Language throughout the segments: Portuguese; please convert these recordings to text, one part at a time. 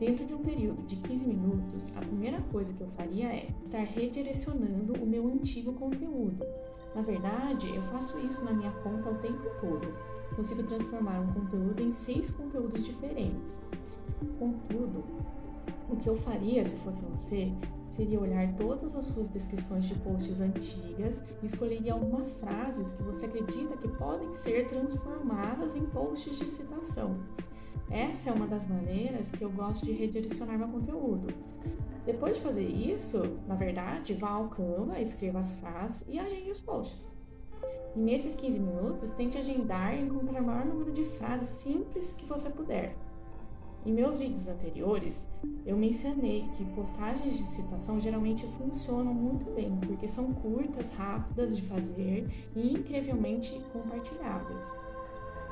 Dentro de um período de 15 minutos, a primeira coisa que eu faria é estar redirecionando o meu antigo conteúdo. Na verdade, eu faço isso na minha conta o tempo todo. Consigo transformar um conteúdo em seis conteúdos diferentes. Contudo, o que eu faria se fosse você seria olhar todas as suas descrições de posts antigas e escolheria algumas frases que você acredita que podem ser transformadas em posts de citação. Essa é uma das maneiras que eu gosto de redirecionar meu conteúdo. Depois de fazer isso, na verdade, vá ao Canva, escreva as frases e agende os posts. E nesses 15 minutos, tente agendar e encontrar o maior número de frases simples que você puder. Em meus vídeos anteriores, eu mencionei que postagens de citação geralmente funcionam muito bem, porque são curtas, rápidas de fazer e incrivelmente compartilháveis.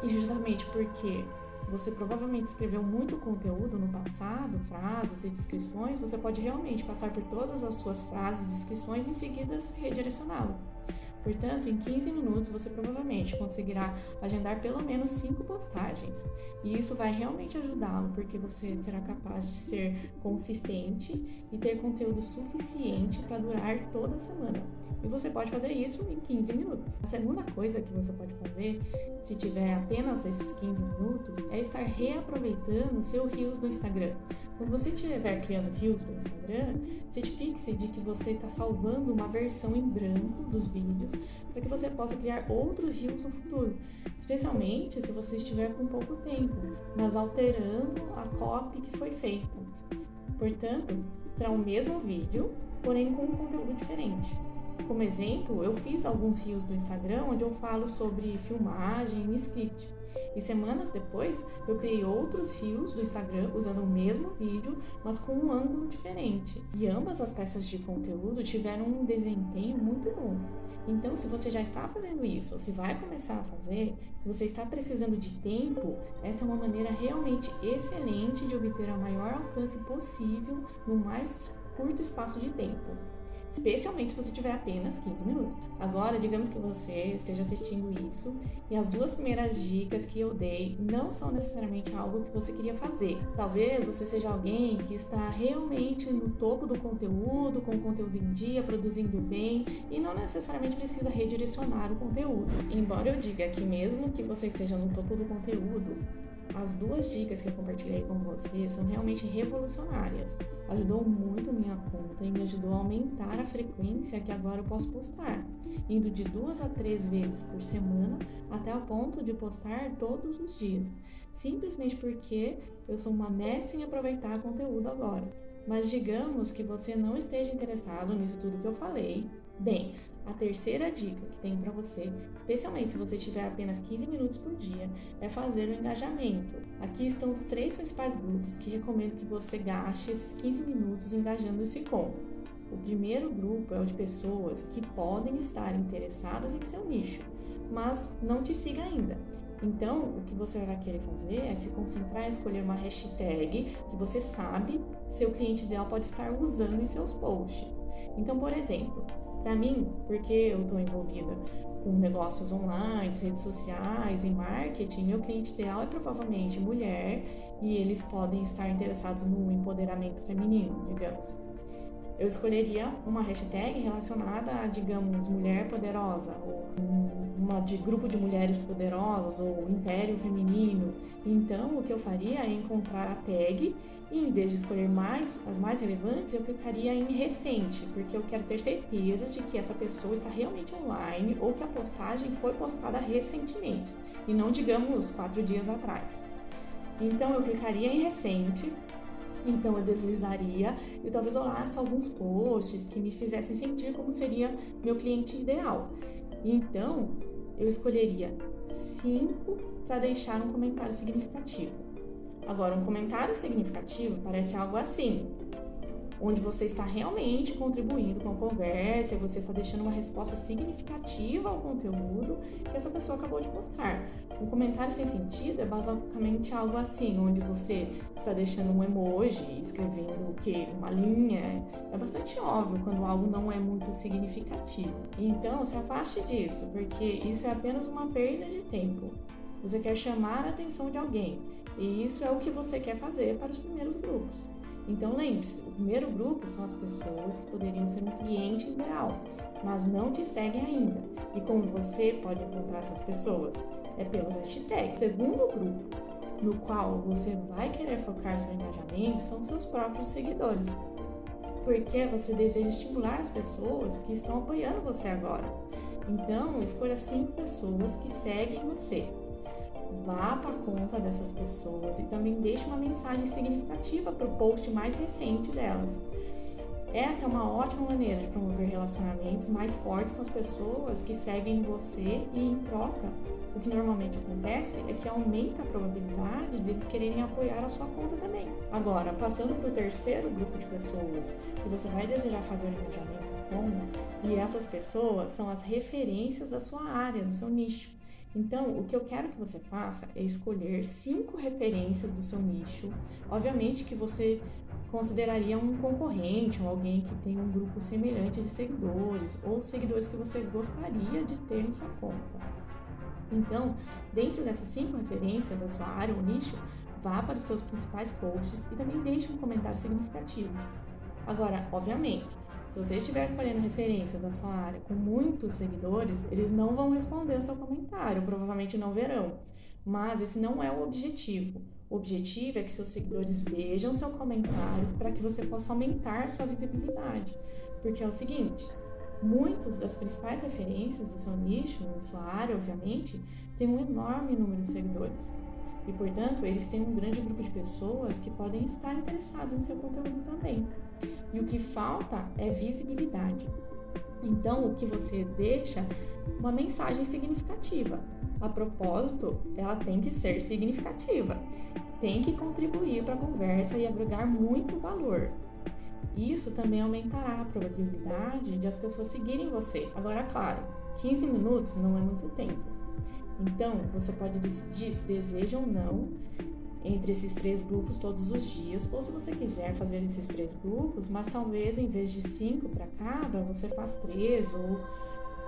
E justamente porque você provavelmente escreveu muito conteúdo no passado, frases e descrições, você pode realmente passar por todas as suas frases e descrições e em seguida redirecioná-las. Portanto, em 15 minutos você provavelmente conseguirá agendar pelo menos 5 postagens. E isso vai realmente ajudá-lo, porque você será capaz de ser consistente e ter conteúdo suficiente para durar toda a semana. E você pode fazer isso em 15 minutos. A segunda coisa que você pode fazer, se tiver apenas esses 15 minutos, é estar reaproveitando seu Reels no Instagram. Quando você estiver criando Reels no Instagram, certifique-se de que você está salvando uma versão em branco dos vídeos para que você possa criar outros Reels no futuro, especialmente se você estiver com pouco tempo, mas alterando a copy que foi feita. Portanto, será o mesmo vídeo, porém com um conteúdo diferente. Como exemplo, eu fiz alguns rios do Instagram onde eu falo sobre filmagem e script. E semanas depois, eu criei outros rios do Instagram usando o mesmo vídeo, mas com um ângulo diferente. E ambas as peças de conteúdo tiveram um desempenho muito bom. Então, se você já está fazendo isso, ou se vai começar a fazer, você está precisando de tempo, essa é uma maneira realmente excelente de obter o maior alcance possível no mais curto espaço de tempo especialmente se você tiver apenas 15 minutos. Agora, digamos que você esteja assistindo isso e as duas primeiras dicas que eu dei não são necessariamente algo que você queria fazer. Talvez você seja alguém que está realmente no topo do conteúdo, com o conteúdo em dia, produzindo bem e não necessariamente precisa redirecionar o conteúdo. Embora eu diga que mesmo que você esteja no topo do conteúdo, as duas dicas que eu compartilhei com você são realmente revolucionárias. Ajudou muito minha conta e me ajudou a aumentar a frequência que agora eu posso postar, indo de duas a três vezes por semana até o ponto de postar todos os dias, simplesmente porque eu sou uma mestre em aproveitar conteúdo agora. Mas digamos que você não esteja interessado nisso tudo que eu falei. Bem, a terceira dica que tenho para você, especialmente se você tiver apenas 15 minutos por dia, é fazer o engajamento. Aqui estão os três principais grupos que recomendo que você gaste esses 15 minutos engajando-se com. O primeiro grupo é o de pessoas que podem estar interessadas em seu nicho, mas não te siga ainda. Então, o que você vai querer fazer é se concentrar em escolher uma hashtag que você sabe seu cliente ideal pode estar usando em seus posts. Então, por exemplo, para mim, porque eu estou envolvida com negócios online, redes sociais e marketing, meu cliente ideal é provavelmente mulher e eles podem estar interessados no empoderamento feminino, digamos. Eu escolheria uma hashtag relacionada a, digamos, mulher poderosa, ou uma de grupo de mulheres poderosas, ou império feminino. Então, o que eu faria é encontrar a tag e em vez de escolher mais as mais relevantes, eu clicaria em recente, porque eu quero ter certeza de que essa pessoa está realmente online ou que a postagem foi postada recentemente e não, digamos, quatro dias atrás. Então eu clicaria em recente, então eu deslizaria e talvez olhasse alguns posts que me fizessem sentir como seria meu cliente ideal. Então eu escolheria cinco para deixar um comentário significativo. Agora, um comentário significativo parece algo assim, onde você está realmente contribuindo com a conversa você está deixando uma resposta significativa ao conteúdo que essa pessoa acabou de postar. Um comentário sem sentido é basicamente algo assim, onde você está deixando um emoji, escrevendo o que? Uma linha. É bastante óbvio quando algo não é muito significativo. Então, se afaste disso, porque isso é apenas uma perda de tempo. Você quer chamar a atenção de alguém. E isso é o que você quer fazer para os primeiros grupos. Então lembre-se, o primeiro grupo são as pessoas que poderiam ser um cliente ideal, mas não te seguem ainda. E como você pode encontrar essas pessoas? É pelas hashtags. O segundo grupo, no qual você vai querer focar seu engajamento, são seus próprios seguidores. Porque você deseja estimular as pessoas que estão apoiando você agora. Então, escolha cinco pessoas que seguem você vá para a conta dessas pessoas e também deixe uma mensagem significativa para o post mais recente delas. Esta é uma ótima maneira de promover relacionamentos mais fortes com as pessoas que seguem você e, em troca, o que normalmente acontece é que aumenta a probabilidade de eles quererem apoiar a sua conta também. Agora, passando para o terceiro grupo de pessoas que você vai desejar fazer o engajamento com, e essas pessoas são as referências da sua área, do seu nicho. Então, o que eu quero que você faça é escolher cinco referências do seu nicho. Obviamente que você consideraria um concorrente ou alguém que tem um grupo semelhante de seguidores ou seguidores que você gostaria de ter em sua conta. Então, dentro dessas cinco referências da sua área ou nicho, vá para os seus principais posts e também deixe um comentário significativo. Agora, obviamente, se você estiver escolhendo referência da sua área com muitos seguidores, eles não vão responder ao seu comentário, provavelmente não verão. Mas esse não é o objetivo. O objetivo é que seus seguidores vejam seu comentário para que você possa aumentar sua visibilidade. Porque é o seguinte, muitas das principais referências do seu nicho, na sua área, obviamente, têm um enorme número de seguidores. E, portanto, eles têm um grande grupo de pessoas que podem estar interessadas em seu conteúdo também. E o que falta é visibilidade. Então, o que você deixa uma mensagem significativa. A propósito, ela tem que ser significativa. Tem que contribuir para a conversa e agregar muito valor. Isso também aumentará a probabilidade de as pessoas seguirem você. Agora, claro, 15 minutos não é muito tempo. Então, você pode decidir se deseja ou não entre esses três grupos todos os dias, ou se você quiser fazer esses três grupos, mas talvez em vez de cinco para cada, você faz três ou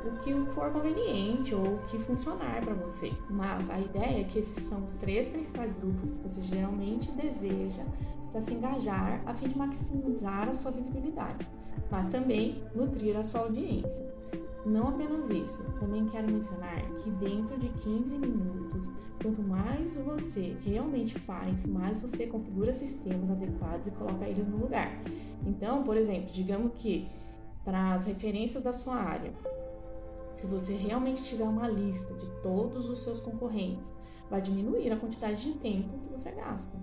o que for conveniente ou o que funcionar para você. Mas a ideia é que esses são os três principais grupos que você geralmente deseja para se engajar a fim de maximizar a sua visibilidade, mas também nutrir a sua audiência. Não apenas isso, também quero mencionar que dentro de 15 minutos, quanto mais você realmente faz, mais você configura sistemas adequados e coloca eles no lugar. Então, por exemplo, digamos que para as referências da sua área, se você realmente tiver uma lista de todos os seus concorrentes, vai diminuir a quantidade de tempo que você gasta.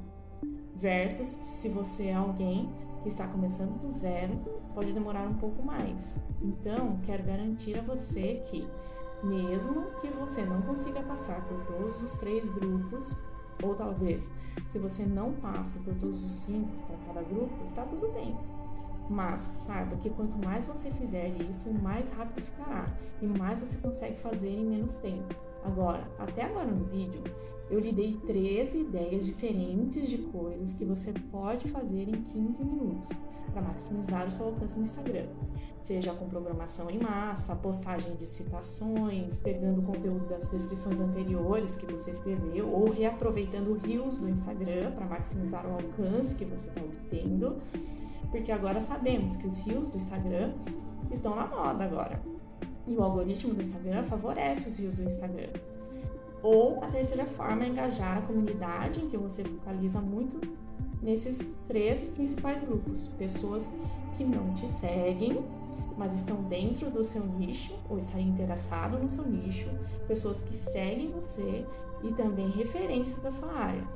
Versus se você é alguém que está começando do zero, pode demorar um pouco mais. Então, quero garantir a você que, mesmo que você não consiga passar por todos os três grupos, ou talvez se você não passe por todos os cinco para cada grupo, está tudo bem. Mas saiba que quanto mais você fizer isso, mais rápido ficará e mais você consegue fazer em menos tempo. Agora, até agora no vídeo, eu lhe dei 13 ideias diferentes de coisas que você pode fazer em 15 minutos para maximizar o seu alcance no Instagram. Seja com programação em massa, postagem de citações, pegando o conteúdo das descrições anteriores que você escreveu ou reaproveitando rios do Instagram para maximizar o alcance que você está obtendo. Porque agora sabemos que os rios do Instagram estão na moda agora. E o algoritmo do Instagram favorece os rios do Instagram. Ou a terceira forma é engajar a comunidade, em que você focaliza muito nesses três principais grupos: pessoas que não te seguem, mas estão dentro do seu nicho ou estariam interessados no seu nicho, pessoas que seguem você e também referências da sua área.